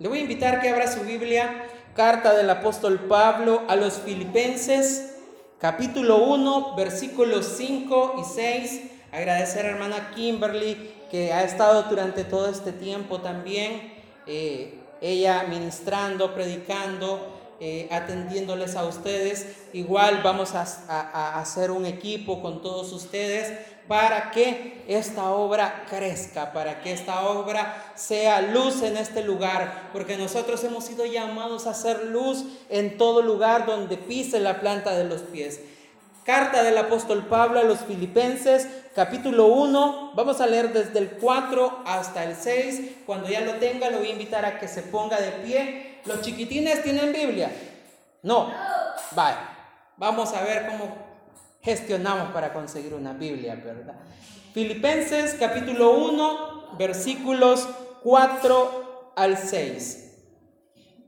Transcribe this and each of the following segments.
Le voy a invitar que abra su Biblia, carta del apóstol Pablo a los filipenses, capítulo 1, versículos 5 y 6. Agradecer a hermana Kimberly que ha estado durante todo este tiempo también, eh, ella ministrando, predicando, eh, atendiéndoles a ustedes. Igual vamos a, a, hacer un equipo con todos ustedes para que esta obra crezca, para que esta obra sea luz en este lugar, porque nosotros hemos sido llamados a ser luz en todo lugar donde pise la planta de los pies. Carta del apóstol Pablo a los filipenses, capítulo 1, vamos a leer desde el 4 hasta el 6. Cuando ya lo tenga, lo voy a invitar a que se ponga de pie. ¿Los chiquitines tienen Biblia? No. Vale. Vamos a ver cómo gestionamos para conseguir una Biblia, ¿verdad? Filipenses capítulo 1, versículos 4 al 6.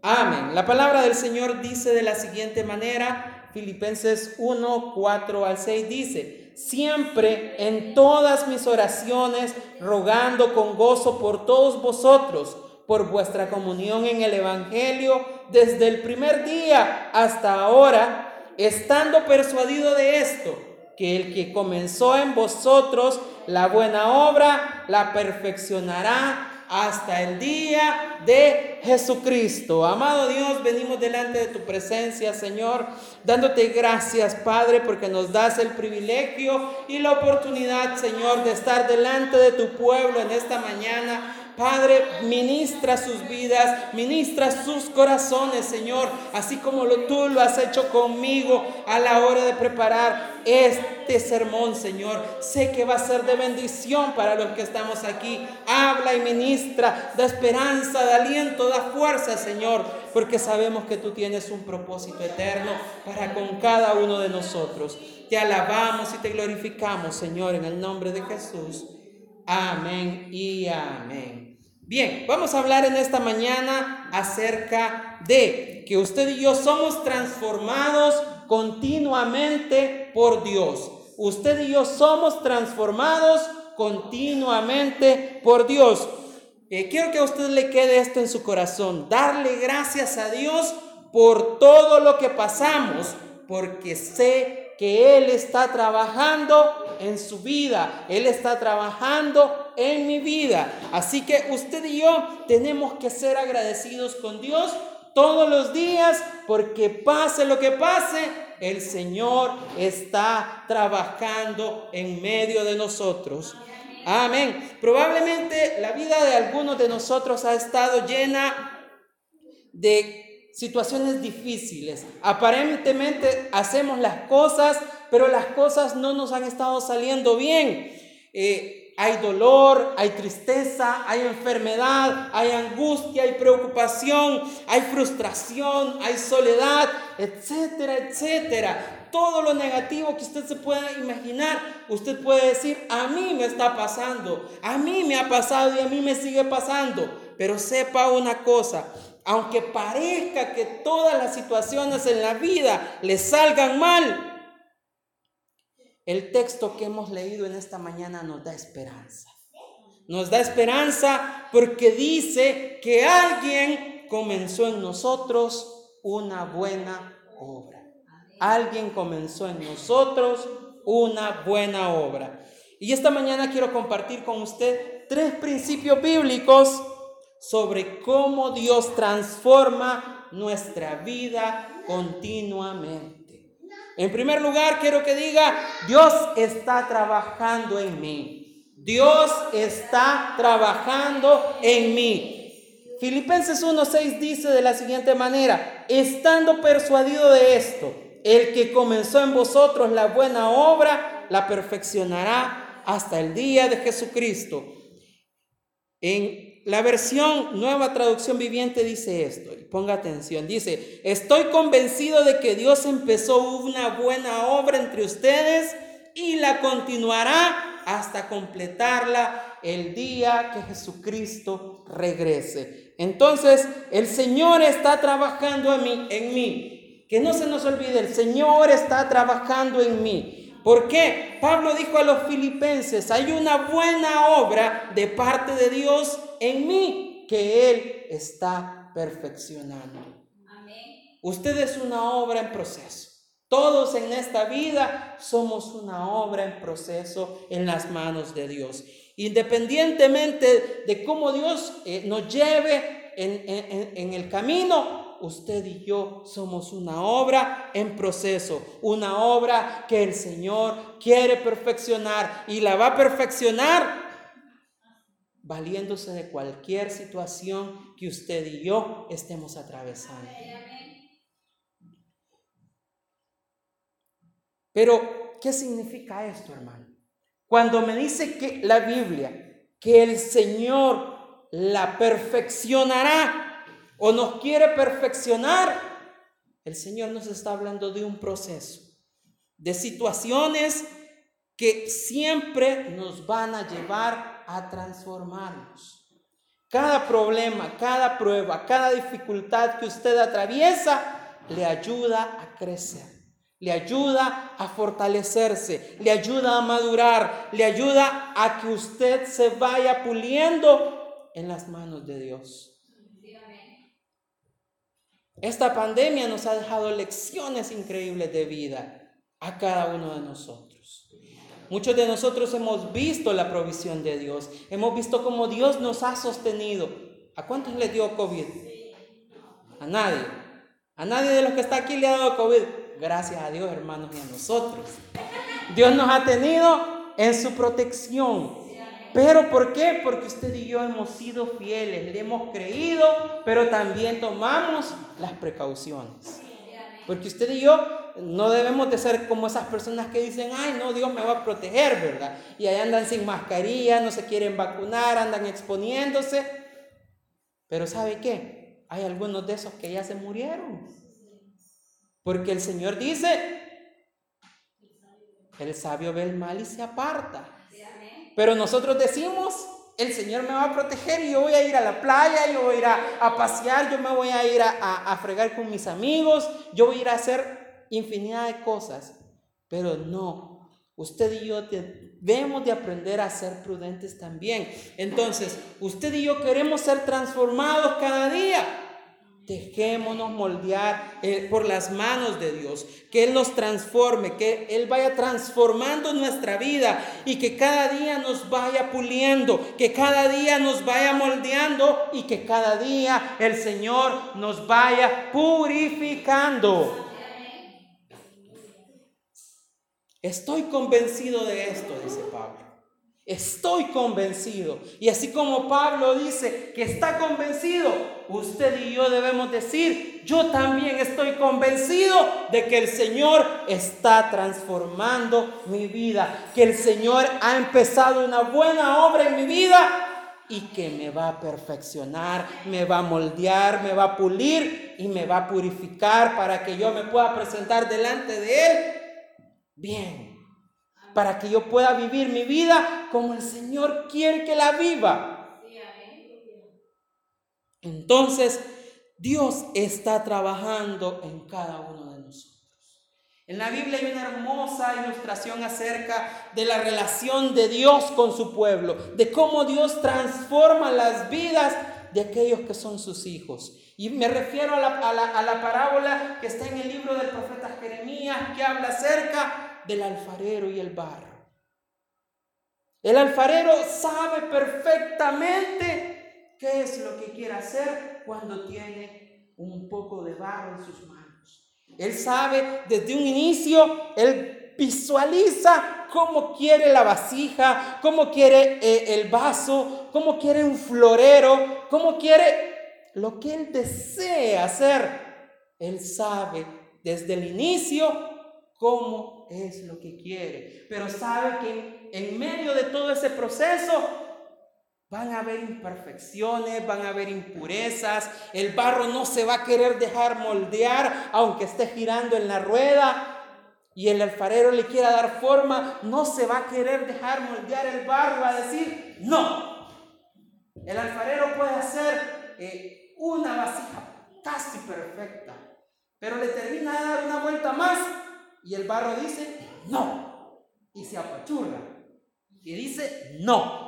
Amén. La palabra del Señor dice de la siguiente manera, Filipenses 1, 4 al 6 dice, siempre en todas mis oraciones, rogando con gozo por todos vosotros, por vuestra comunión en el Evangelio, desde el primer día hasta ahora, estando persuadido de esto, que el que comenzó en vosotros la buena obra, la perfeccionará hasta el día de Jesucristo. Amado Dios, venimos delante de tu presencia, Señor, dándote gracias, Padre, porque nos das el privilegio y la oportunidad, Señor, de estar delante de tu pueblo en esta mañana Padre, ministra sus vidas, ministra sus corazones, Señor, así como tú lo has hecho conmigo a la hora de preparar este sermón, Señor. Sé que va a ser de bendición para los que estamos aquí. Habla y ministra, da esperanza, da aliento, da fuerza, Señor, porque sabemos que tú tienes un propósito eterno para con cada uno de nosotros. Te alabamos y te glorificamos, Señor, en el nombre de Jesús. Amén y amén. Bien, vamos a hablar en esta mañana acerca de que usted y yo somos transformados continuamente por Dios. Usted y yo somos transformados continuamente por Dios. Eh, quiero que a usted le quede esto en su corazón, darle gracias a Dios por todo lo que pasamos, porque sé que Él está trabajando en su vida, Él está trabajando en mi vida. Así que usted y yo tenemos que ser agradecidos con Dios todos los días, porque pase lo que pase, el Señor está trabajando en medio de nosotros. Amén. Probablemente la vida de algunos de nosotros ha estado llena de situaciones difíciles. Aparentemente hacemos las cosas, pero las cosas no nos han estado saliendo bien. Eh, hay dolor, hay tristeza, hay enfermedad, hay angustia, hay preocupación, hay frustración, hay soledad, etcétera, etcétera. Todo lo negativo que usted se pueda imaginar, usted puede decir, a mí me está pasando, a mí me ha pasado y a mí me sigue pasando. Pero sepa una cosa, aunque parezca que todas las situaciones en la vida le salgan mal, el texto que hemos leído en esta mañana nos da esperanza. Nos da esperanza porque dice que alguien comenzó en nosotros una buena obra. Alguien comenzó en nosotros una buena obra. Y esta mañana quiero compartir con usted tres principios bíblicos sobre cómo Dios transforma nuestra vida continuamente. En primer lugar, quiero que diga, Dios está trabajando en mí. Dios está trabajando en mí. Filipenses 1.6 dice de la siguiente manera, estando persuadido de esto, el que comenzó en vosotros la buena obra, la perfeccionará hasta el día de Jesucristo. En la versión Nueva Traducción Viviente dice esto, y ponga atención, dice, estoy convencido de que Dios empezó una buena obra entre ustedes y la continuará hasta completarla el día que Jesucristo regrese. Entonces, el Señor está trabajando mí, en mí. Que no se nos olvide, el Señor está trabajando en mí. ¿Por qué? Pablo dijo a los filipenses, hay una buena obra de parte de Dios en mí. que Él está perfeccionando. Usted es una obra en proceso. Todos en esta vida somos una obra en proceso en las manos de Dios. Independientemente de cómo Dios eh, nos lleve en el camino, usted y yo somos una obra en proceso, una obra que el Señor quiere perfeccionar y la va a perfeccionar valiéndose de cualquier situación que usted y yo estemos atravesando. Pero, ¿qué significa esto, hermano? Cuando me dice que la Biblia, que el Señor la perfeccionará o nos quiere perfeccionar, el Señor nos está hablando de un proceso, de situaciones que siempre nos van a llevar a transformarnos. Cada problema, cada prueba, cada dificultad que usted atraviesa, le ayuda a crecer le ayuda a fortalecerse, le ayuda a madurar, le ayuda a que usted se vaya puliendo en las manos de Dios. Esta pandemia nos ha dejado lecciones increíbles de vida a cada uno de nosotros. Muchos de nosotros hemos visto la provisión de Dios, hemos visto cómo Dios nos ha sostenido. ¿A cuántos le dio COVID? A nadie. A nadie de los que está aquí le ha dado COVID gracias a Dios, hermanos, y a nosotros. Dios nos ha tenido en su protección. Pero ¿por qué? Porque usted y yo hemos sido fieles, le hemos creído, pero también tomamos las precauciones. Porque usted y yo no debemos de ser como esas personas que dicen, ay, no, Dios me va a proteger, ¿verdad? Y ahí andan sin mascarilla, no se quieren vacunar, andan exponiéndose. Pero ¿sabe qué? Hay algunos de esos que ya se murieron. Porque el Señor dice, el sabio ve el mal y se aparta. Pero nosotros decimos, el Señor me va a proteger y yo voy a ir a la playa, yo voy a ir a, pasear, yo me voy a ir a, a, fregar con mis amigos, yo voy a ir a hacer infinidad de cosas. Pero no, usted y yo debemos de aprender a ser prudentes también. Entonces, usted y yo queremos ser transformados cada día. Dejémonos moldear eh, por las manos de Dios, que Él nos transforme, que Él vaya transformando nuestra vida y que cada día nos vaya puliendo, que cada día nos vaya moldeando y que cada día el Señor nos vaya purificando. Estoy convencido de esto, dice Pablo. Estoy convencido. Y así como Pablo dice que está convencido, usted y yo debemos decir, yo también estoy convencido de que el Señor está transformando mi vida, que el Señor ha empezado una buena obra en mi vida y que me va a perfeccionar, me va a moldear, me va a pulir y me va a purificar para que yo me pueda presentar delante de Él bien para que yo pueda vivir mi vida como el Señor quiere que la viva. Entonces, Dios está trabajando en cada uno de nosotros. En la Biblia hay una hermosa ilustración acerca de la relación de Dios con su pueblo, de cómo Dios transforma las vidas de aquellos que son sus hijos. Y me refiero a la, parábola que está en el libro del profeta Jeremías, que habla acerca del alfarero y el barro. El alfarero sabe perfectamente qué es lo que quiere hacer cuando tiene un poco de barro en sus manos. Él sabe desde un inicio, él visualiza cómo quiere la vasija, cómo quiere eh, el vaso, cómo quiere un florero, cómo quiere lo que él desea hacer. Él sabe desde el inicio cómo es lo que quiere. Pero sabe que en medio de todo ese proceso van a haber imperfecciones, van a haber impurezas, el barro no se va a querer dejar moldear aunque esté girando en la rueda. Y el alfarero le quiera dar forma, no se va a querer dejar moldear el barro, va a decir, no. El alfarero puede hacer eh, una vasija casi perfecta, pero le termina de dar una vuelta más y el barro dice, no. Y se apachurra. Y dice, no.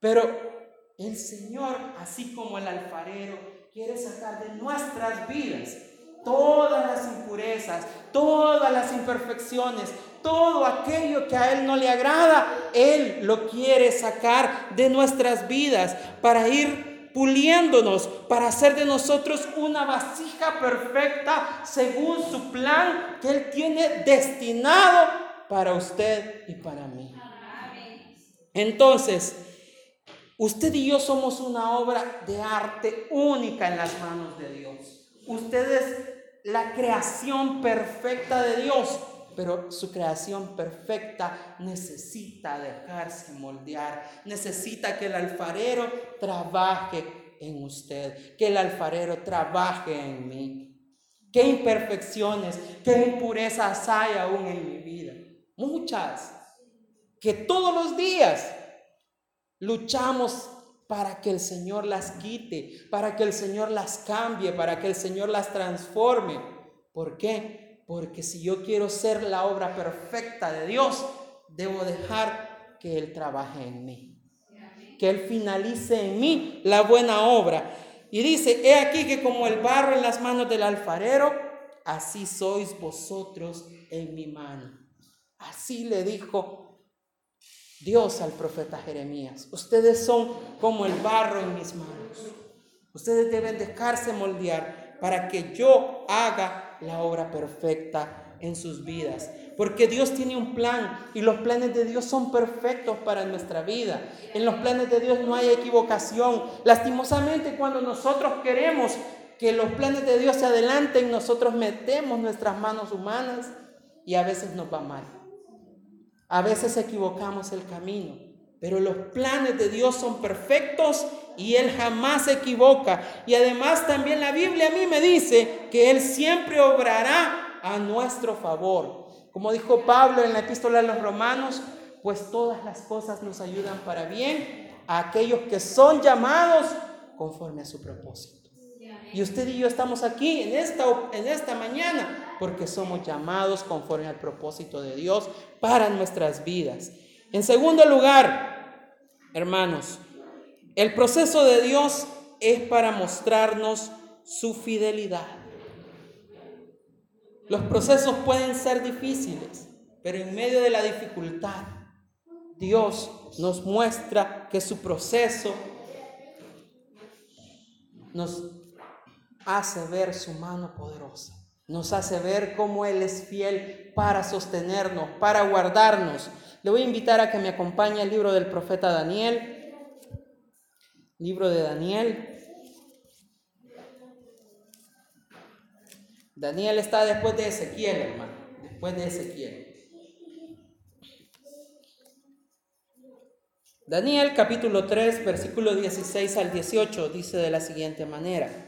Pero el Señor, así como el alfarero, quiere sacar de nuestras vidas todas las impurezas, todas las imperfecciones, todo aquello que a Él no le agrada, Él lo quiere sacar de nuestras vidas para ir puliéndonos, para hacer de nosotros una vasija perfecta según su plan que Él tiene destinado para usted y para mí. Entonces, Usted y yo somos una obra de arte única en las manos de Dios. Usted es la creación perfecta de Dios, pero su creación perfecta necesita dejarse moldear, necesita que el alfarero trabaje en usted, que el alfarero trabaje en mí. ¿Qué imperfecciones, qué impurezas hay aún en mi vida? Muchas, que todos los días Luchamos para que el Señor las quite, para que el Señor las cambie, para que el Señor las transforme. ¿Por qué? Porque si yo quiero ser la obra perfecta de Dios, debo dejar que Él trabaje en mí. Que Él finalice en mí la buena obra. Y dice, he aquí que como el barro en las manos del alfarero, así sois vosotros en mi mano. Así le dijo Dios al profeta Jeremías. Ustedes son como el barro en mis manos. Ustedes deben dejarse moldear para que yo haga la obra perfecta en sus vidas. Porque Dios tiene un plan y los planes de Dios son perfectos para nuestra vida. En los planes de Dios no hay equivocación. Lastimosamente cuando nosotros queremos que los planes de Dios se adelanten, nosotros metemos nuestras manos humanas y a veces nos va mal. A veces equivocamos el camino, pero los planes de Dios son perfectos y Él jamás se equivoca. Y además también la Biblia a mí me dice que Él siempre obrará a nuestro favor. Como dijo Pablo en la epístola a los romanos, pues todas las cosas nos ayudan para bien a aquellos que son llamados conforme a su propósito. Y usted y yo estamos aquí en esta, en esta mañana porque somos llamados conforme al propósito de Dios para nuestras vidas. En segundo lugar, hermanos, el proceso de Dios es para mostrarnos su fidelidad. Los procesos pueden ser difíciles, pero en medio de la dificultad, Dios nos muestra que su proceso nos hace ver su mano poderosa. Nos hace ver cómo Él es fiel para sostenernos, para guardarnos. Le voy a invitar a que me acompañe al libro del profeta Daniel. Libro de Daniel. Daniel está después de Ezequiel, hermano. Después de Ezequiel. Daniel capítulo 3, versículo 16 al 18 dice de la siguiente manera.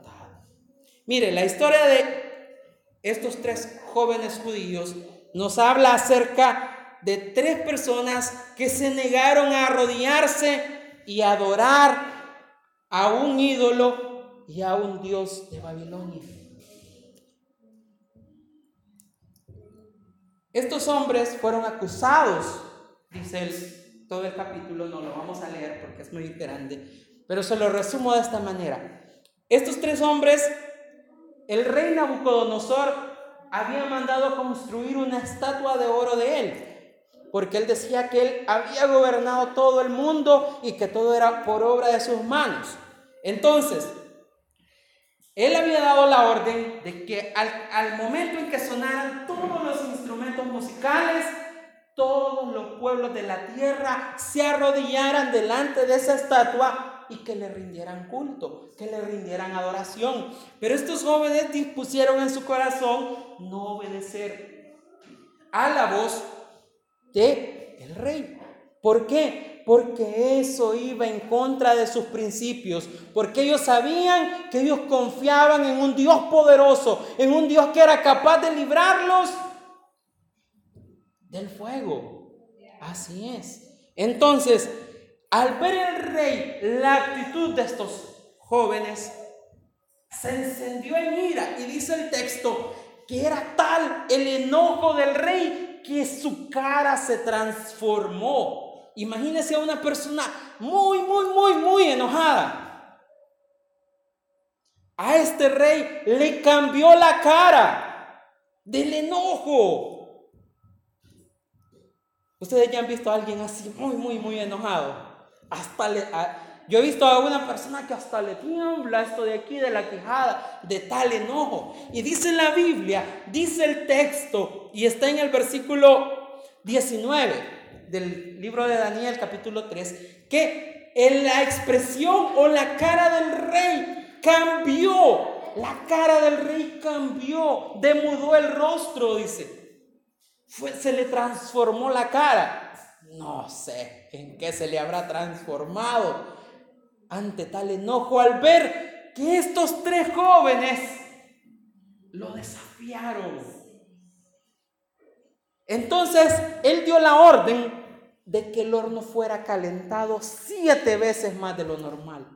Mire, la historia de estos tres jóvenes judíos nos habla acerca de tres personas que se negaron a arrodillarse y adorar a un ídolo y a un dios de Babilonia. Estos hombres fueron acusados, dice el, todo el capítulo, no lo vamos a leer porque es muy grande, pero se lo resumo de esta manera. Estos tres hombres el rey Nabucodonosor había mandado construir una estatua de oro de él, porque él decía que él había gobernado todo el mundo y que todo era por obra de sus manos. Entonces, él había dado la orden de que al, momento en que sonaran todos los instrumentos musicales, todos los pueblos de la tierra se arrodillaran delante de esa estatua y que le rindieran culto, que le rindieran adoración. Pero estos jóvenes dispusieron en su corazón no obedecer a la voz de el rey. ¿Por qué? Porque eso iba en contra de sus principios, porque ellos sabían que ellos confiaban en un Dios poderoso, en un Dios que era capaz de librarlos del fuego. Así es. Entonces, al ver el rey la actitud de estos jóvenes, se encendió en ira y dice el texto que era tal el enojo del rey que su cara se transformó. Imagínese a una persona muy, muy, muy, muy enojada. A este rey le cambió la cara del enojo. Ustedes ya han visto a alguien así muy, muy, muy enojado. Hasta yo he visto a una persona que hasta le tiembla esto de aquí, de la quijada, de tal enojo. Y dice la Biblia, dice el texto, y está en el versículo 19 del libro de Daniel, capítulo 3, que la expresión o la cara del rey cambió. La cara del rey cambió, demudó el rostro, dice. Fue, se le transformó la cara. No sé en qué se le habrá transformado ante tal enojo al ver que estos tres jóvenes lo desafiaron. Entonces él dio la orden de que el horno fuera calentado siete veces más de lo normal.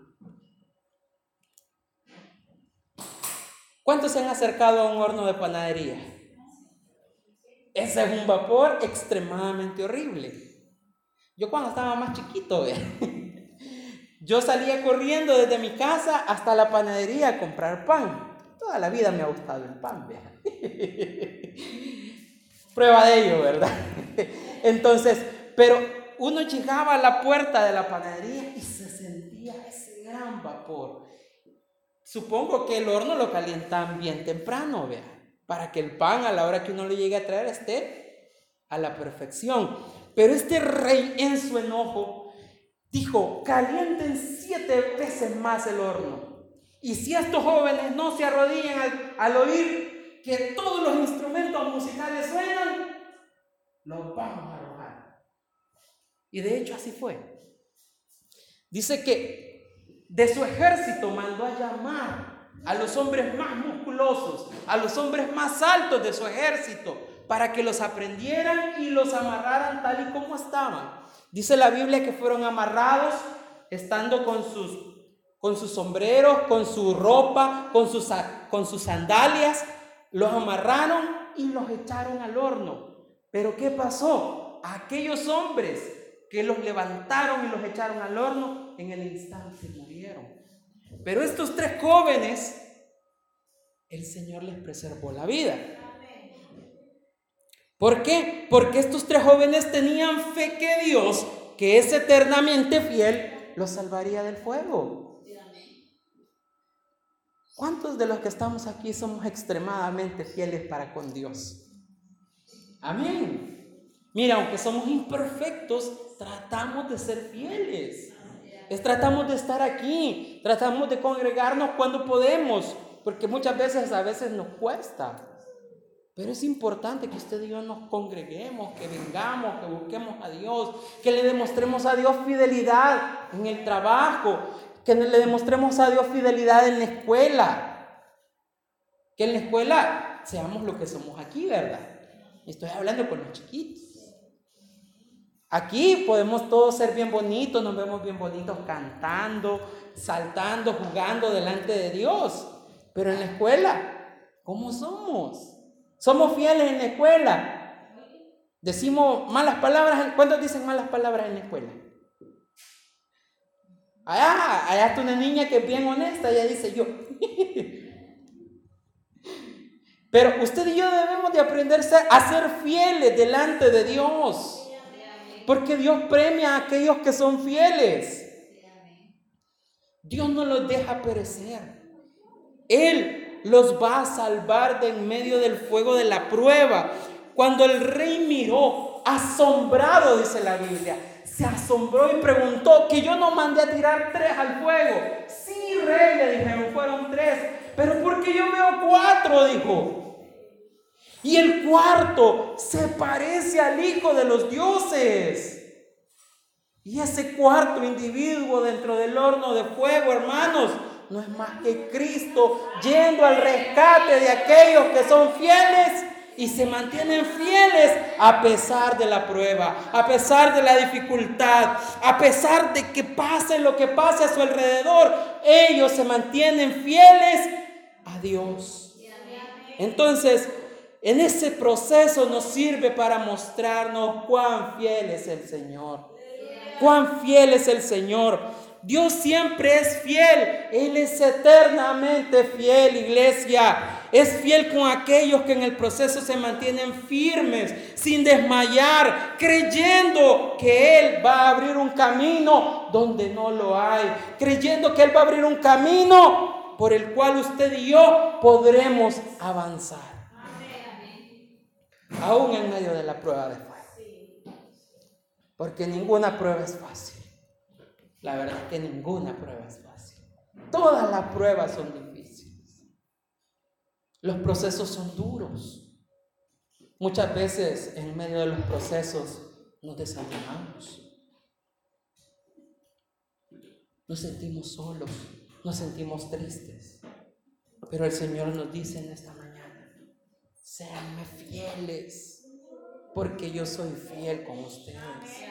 ¿Cuántos se han acercado a un horno de panadería? Ese es un vapor extremadamente horrible. Yo cuando estaba más chiquito, Yo salía corriendo desde mi casa hasta la panadería a comprar pan. Toda la vida me ha gustado el pan, Prueba de ello, ¿verdad? Entonces, pero uno llegaba a la puerta de la panadería y se sentía ese gran vapor. Supongo que el horno lo calientan bien temprano, vea, para que el pan a la hora que uno le llegue a traer esté a la perfección. Pero este rey en su enojo dijo, calienten siete veces más el horno. Y si estos jóvenes no se arrodillan al, oír que todos los instrumentos musicales suenan, los vamos a arrojar. Y de hecho así fue. Dice que de su ejército mandó a llamar a los hombres más musculosos, a los hombres más altos de su ejército, para que los aprendieran y los amarraran tal y como estaban. Dice la Biblia que fueron amarrados estando con sus, con sus sombreros, con su ropa, con sus, con sus sandalias. Los amarraron y los echaron al horno. Pero ¿qué pasó? Aquellos hombres que los levantaron y los echaron al horno, en el instante murieron. Pero estos tres jóvenes, el Señor les preservó la vida. ¿Por qué? Porque estos tres jóvenes tenían fe que Dios, que es eternamente fiel, los salvaría del fuego. ¿Cuántos de los que estamos aquí somos extremadamente fieles para con Dios? Amén. Mira, aunque somos imperfectos, tratamos de ser fieles. Es, tratamos de estar aquí, tratamos de congregarnos cuando podemos, porque muchas veces a veces nos cuesta. Pero es importante que usted y yo nos congreguemos, que vengamos, que busquemos a Dios, que le demostremos a Dios fidelidad en el trabajo, que le demostremos a Dios fidelidad en la escuela. Que en la escuela seamos lo que somos aquí, ¿verdad? Estoy hablando con los chiquitos. Aquí podemos todos ser bien bonitos, nos vemos bien bonitos cantando, saltando, jugando delante de Dios. Pero en la escuela, ¿cómo somos? Somos fieles en la escuela. Decimos malas palabras. ¿Cuántos dicen malas palabras en la escuela? Allá, allá está una niña que es bien honesta, ella dice yo. Pero usted y yo debemos de aprender a ser fieles delante de Dios. Porque Dios premia a aquellos que son fieles. Dios no los deja perecer. Él los va a salvar de en medio del fuego de la prueba. Cuando el rey miró, asombrado, dice la Biblia, se asombró y preguntó que yo no mandé a tirar tres al fuego. Sí, rey, le dijeron, fueron tres. Pero porque yo veo cuatro, dijo. Y el cuarto se parece al Hijo de los dioses. Y ese cuarto individuo dentro del horno de fuego, hermanos, no es más que Cristo yendo al rescate de aquellos que son fieles y se mantienen fieles a pesar de la prueba, a pesar de la dificultad, a pesar de que pase lo que pase a su alrededor. Ellos se mantienen fieles a Dios. Entonces, en ese proceso nos sirve para mostrarnos cuán fiel es el Señor. Cuán fiel es el Señor. Dios siempre es fiel. Él es eternamente fiel, iglesia. Es fiel con aquellos que en el proceso se mantienen firmes, sin desmayar, creyendo que Él va a abrir un camino donde no lo hay. Creyendo que Él va a abrir un camino por el cual usted y yo podremos avanzar. Aún en medio de la prueba de fe. Porque ninguna prueba es fácil. La verdad es que ninguna prueba es fácil. Todas las pruebas son difíciles. Los procesos son duros. Muchas veces en medio de los procesos nos desanimamos. Nos sentimos solos, nos sentimos tristes. Pero el Señor nos dice en esta mañana, seanme fieles, porque yo soy fiel con ustedes,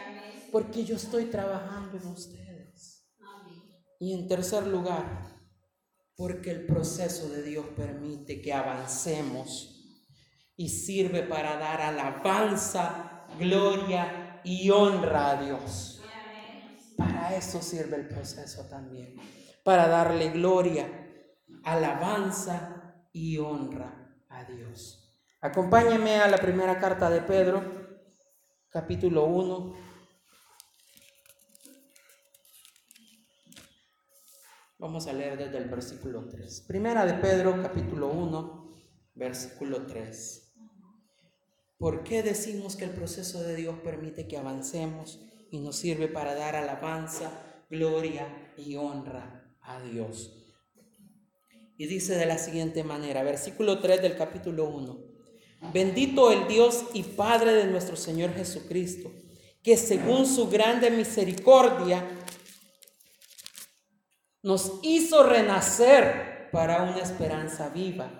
porque yo estoy trabajando en ustedes. Y en tercer lugar, porque el proceso de Dios permite que avancemos y sirve para dar alabanza, gloria y honra a Dios. Para eso sirve el proceso también, para darle gloria, alabanza y honra a Dios. Acompáñeme a la primera carta de Pedro, capítulo 1, Vamos a leer desde el versículo 3. Primera de Pedro, capítulo 1, versículo 3. ¿Por qué decimos que el proceso de Dios permite que avancemos y nos sirve para dar alabanza, gloria y honra a Dios? Y dice de la siguiente manera, versículo 3 del capítulo 1. Bendito el Dios y Padre de nuestro Señor Jesucristo, que según su grande misericordia nos hizo renacer para una esperanza viva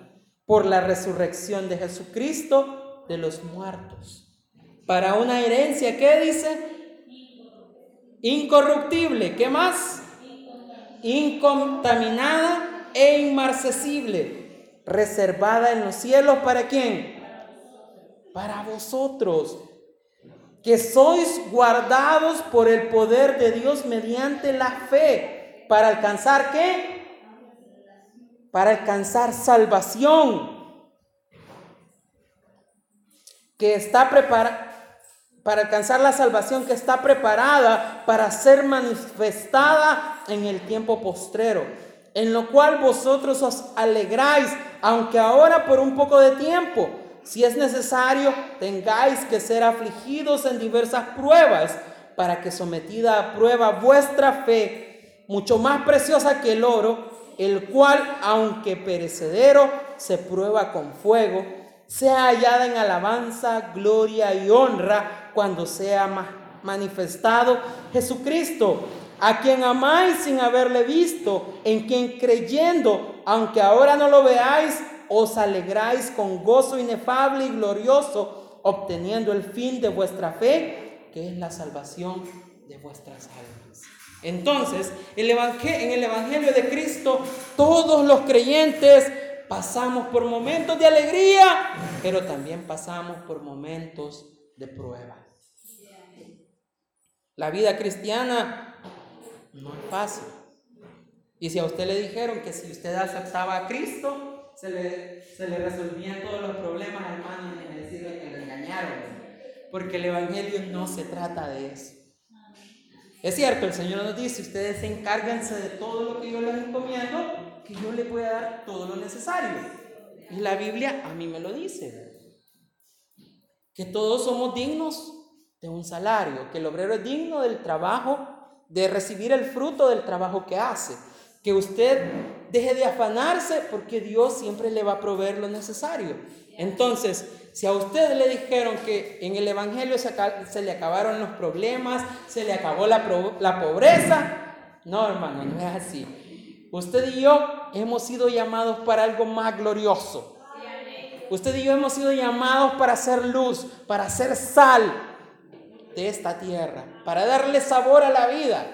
por la resurrección de Jesucristo de los muertos, para una herencia, ¿qué dice? Incorruptible, ¿qué más? Incontaminada e inmarcesible, reservada en los cielos, ¿para quién? Para vosotros, que sois guardados por el poder de Dios mediante la fe para alcanzar qué? Para alcanzar salvación. Que está preparada para alcanzar la salvación que está preparada para ser manifestada en el tiempo postrero, en lo cual vosotros os alegráis, aunque ahora por un poco de tiempo, si es necesario, tengáis que ser afligidos en diversas pruebas, para que sometida a prueba vuestra fe, mucho más preciosa que el oro, el cual, aunque perecedero, se prueba con fuego, sea hallada en alabanza, gloria y honra cuando sea manifestado Jesucristo, a quien amáis sin haberle visto, en quien creyendo, aunque ahora no lo veáis, os alegráis con gozo inefable y glorioso, obteniendo el fin de vuestra fe, que es la salvación de vuestras almas. Entonces, en el Evangelio de Cristo, todos los creyentes pasamos por momentos de alegría, pero también pasamos por momentos de prueba. La vida cristiana no es fácil. Y si a usted le dijeron que si usted aceptaba a Cristo, se le, resolvían todos los problemas, hermano, y decirle que le engañaron. Porque el Evangelio no se trata de eso. Es cierto, el Señor nos dice, ustedes encárguense de todo lo que yo les encomiendo, que yo les voy a dar todo lo necesario. Y la Biblia a mí me lo dice. Que todos somos dignos de un salario, que el obrero es digno del trabajo, de recibir el fruto del trabajo que hace. Que usted deje de afanarse porque Dios siempre le va a proveer lo necesario. Entonces, si a usted le dijeron que en el Evangelio se, le acabaron los problemas, se le acabó la, la pobreza, no hermano, no es así. Usted y yo hemos sido llamados para algo más glorioso. Usted y yo hemos sido llamados para hacer luz, para hacer sal de esta tierra, para darle sabor a la vida.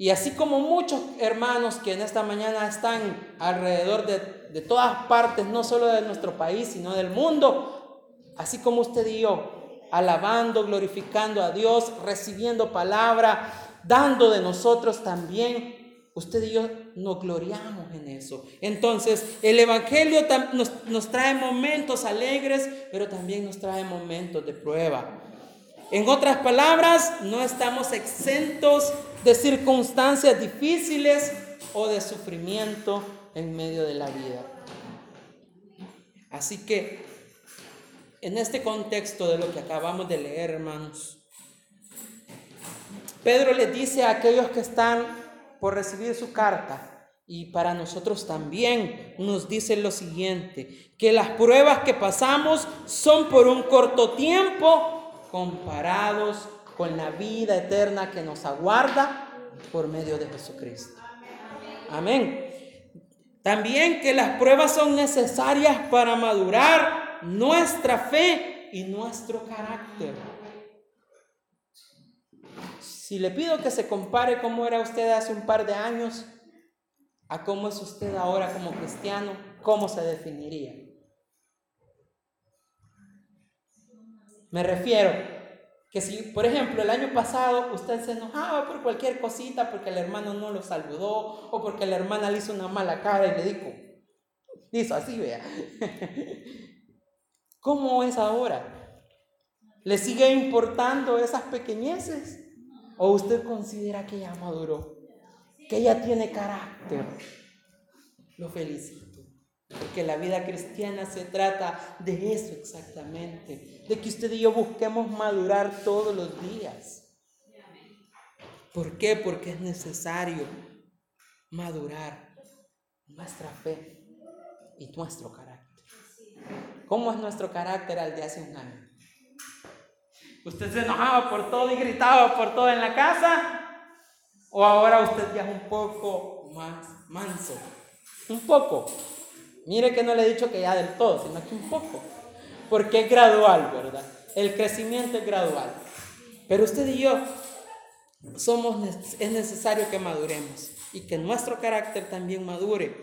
Y así como muchos hermanos que en esta mañana están alrededor de, todas partes, no solo de nuestro país, sino del mundo, así como usted y yo, alabando, glorificando a Dios, recibiendo palabra, dando de nosotros también, usted y yo nos gloriamos en eso. Entonces, el Evangelio nos, nos trae momentos alegres, pero también nos trae momentos de prueba. En otras palabras, no estamos exentos de circunstancias difíciles o de sufrimiento en medio de la vida. Así que, en este contexto de lo que acabamos de leer, hermanos, Pedro le dice a aquellos que están por recibir su carta, y para nosotros también nos dice lo siguiente, que las pruebas que pasamos son por un corto tiempo comparados con la vida eterna que nos aguarda por medio de Jesucristo. Amén. También que las pruebas son necesarias para madurar nuestra fe y nuestro carácter. Si le pido que se compare cómo era usted hace un par de años a cómo es usted ahora como cristiano, ¿cómo se definiría? Me refiero que si, por ejemplo, el año pasado usted se enojaba por cualquier cosita porque el hermano no lo saludó o porque la hermana le hizo una mala cara y le dijo, hizo así, vea. ¿Cómo es ahora? ¿Le sigue importando esas pequeñeces? ¿O usted considera que ya maduró? Que ella tiene carácter. Lo felicito. Porque la vida cristiana se trata de eso exactamente, de que usted y yo busquemos madurar todos los días. ¿Por qué? Porque es necesario madurar nuestra fe y nuestro carácter. ¿Cómo es nuestro carácter al de hace un año? ¿Usted se enojaba por todo y gritaba por todo en la casa? ¿O ahora usted ya es un poco más manso? Un poco. Mire que no le he dicho que ya del todo, sino que un poco. Porque es gradual, ¿verdad? El crecimiento es gradual. Pero usted y yo somos, es necesario que maduremos y que nuestro carácter también madure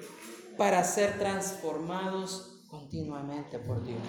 para ser transformados continuamente por Dios.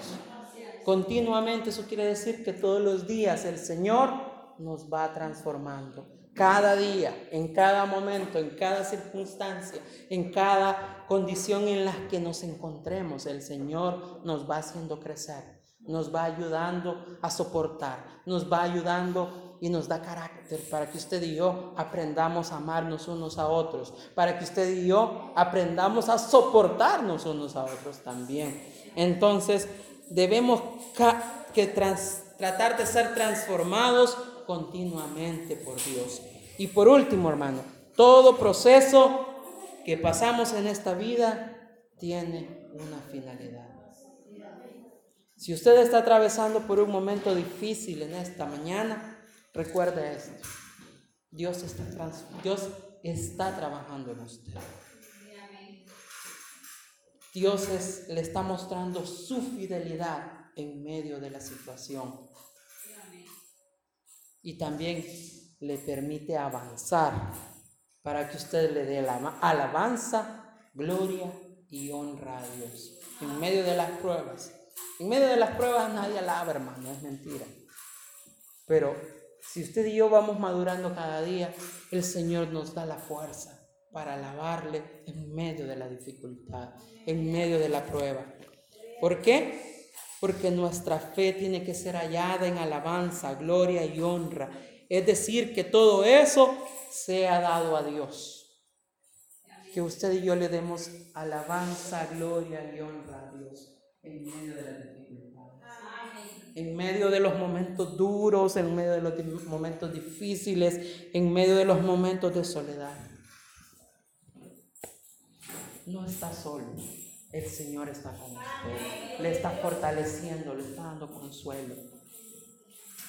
Continuamente, eso quiere decir que todos los días el Señor nos va transformando cada día, en cada momento, en cada circunstancia, en cada condición en la que nos encontremos, el Señor nos va haciendo crecer, nos va ayudando a soportar, nos va ayudando y nos da carácter para que usted y yo aprendamos a amarnos unos a otros, para que usted y yo aprendamos a soportarnos unos a otros también. Entonces, debemos que tratar de ser transformados continuamente por Dios. Y por último, hermano, todo proceso que pasamos en esta vida tiene una finalidad. Si usted está atravesando por un momento difícil en esta mañana, recuerde esto. Dios está, Dios está trabajando en usted. Dios le está mostrando su fidelidad en medio de la situación y también le permite avanzar para que usted le dé la alabanza, gloria y honra a Dios en medio de las pruebas. En medio de las pruebas nadie alaba, hermano, es mentira. Pero si usted y yo vamos madurando cada día, el Señor nos da la fuerza para alabarle en medio de la dificultad, en medio de la prueba. ¿Por qué? Porque nuestra fe tiene que ser hallada en alabanza, gloria y honra. Es decir, que todo eso sea dado a Dios. Que usted y yo le demos alabanza, gloria y honra a Dios en medio de la. En medio de los momentos duros, en medio de los momentos difíciles, en medio de los momentos de soledad. no está solo. El Señor está con usted. Le está fortaleciendo, le está dando consuelo.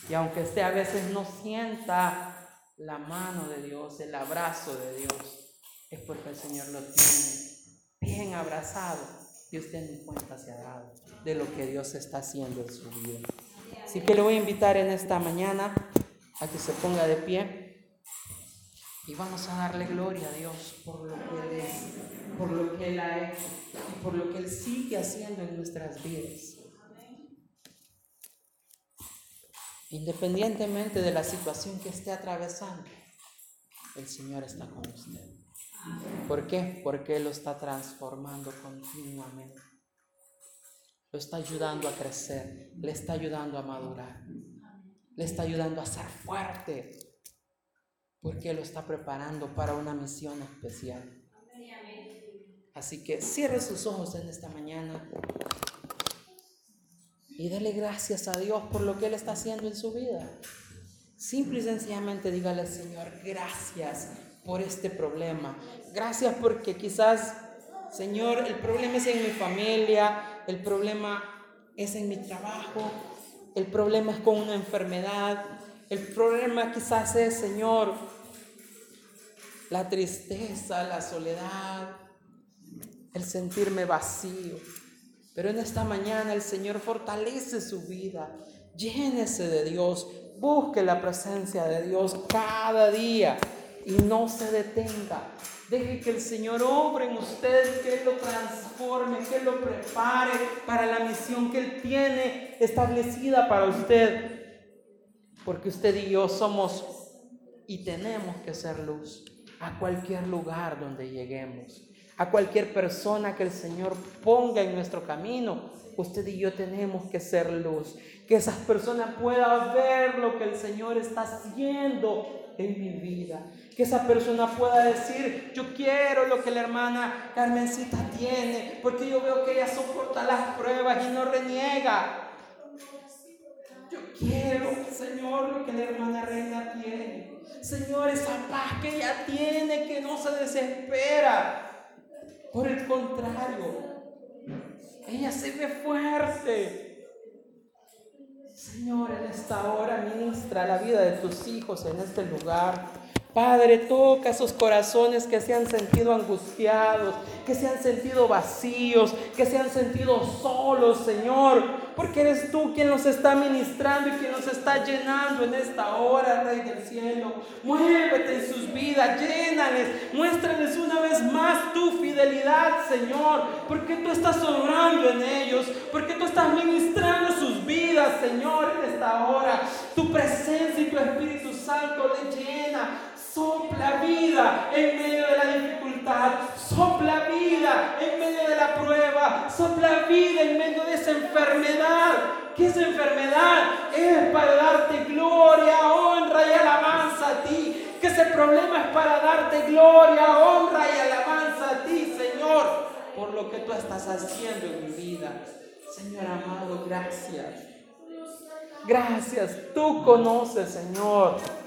Y aunque usted a veces no sienta la mano de Dios, el abrazo de Dios, es porque el Señor lo tiene bien abrazado y usted ni cuenta se ha dado de lo que Dios está haciendo en su vida. Así que le voy a invitar en esta mañana a que se ponga de pie y vamos a darle gloria a Dios por lo que Él es, por lo que Él ha hecho y por lo que Él sigue haciendo en nuestras vidas. Independientemente de la situación que esté atravesando, el Señor está con usted. ¿Por qué? Porque Él lo está transformando continuamente. Lo está ayudando a crecer, le está ayudando a madurar, le está ayudando a ser fuerte, porque lo está preparando para una misión especial. Así que cierre sus ojos en esta mañana y dele gracias a Dios por lo que Él está haciendo en su vida. Simple y sencillamente dígale, Señor, gracias por este problema. Gracias porque quizás, Señor, el problema es en mi familia, el problema es en mi trabajo, el problema es con una enfermedad, el problema quizás es, Señor, la tristeza, la soledad, el sentirme vacío. Pero en esta mañana el Señor fortalece su vida. Llénese de Dios. Busque la presencia de Dios cada día y no se detenga. Deje que el Señor obre en usted, que Él lo transforme, que Él lo prepare para la misión que Él tiene establecida para usted. Porque usted y yo somos y tenemos que ser luz a cualquier lugar donde lleguemos, a cualquier persona que el Señor ponga en nuestro camino. Usted y yo tenemos que ser luz, que esas personas puedan ver lo que el Señor está haciendo en mi vida, que esa persona pueda decir, yo quiero lo que la hermana Carmencita tiene, porque yo veo que ella soporta las pruebas y no reniega. Yo quiero, Señor, lo que la hermana Reina tiene. Señor, esa paz que ella tiene, que no se desespera. Por el contrario, ella se ve fuerte. Señor, en esta hora ministra la vida de tus hijos en este lugar. Padre, toca esos corazones que se han sentido angustiados, que se han sentido vacíos, que se han sentido solos, Señor, porque eres tú quien nos está ministrando y quien nos está llenando en esta hora, Rey del cielo. Muévete en sus vidas, llénales, muéstrales una vez más tu fidelidad, Señor, porque tú estás obrando en ellos, porque tú estás ministrando sus vidas, Señor, en esta hora. Tu presencia y tu Espíritu Santo le llena Sopla vida en medio de la dificultad. Sopla vida en medio de la prueba. Sopla vida en medio de esa enfermedad. Que esa enfermedad es para darte gloria, honra y alabanza a ti. Que ese problema es para darte gloria, honra y alabanza a ti, Señor, por lo que tú estás haciendo en mi vida. Señor amado, gracias. Gracias. Tú conoces, Señor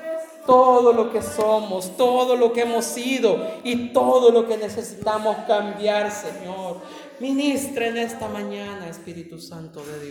todo lo que somos, todo lo que hemos sido y todo lo que necesitamos cambiar, Señor. Ministra en esta mañana, Espíritu Santo de Dios.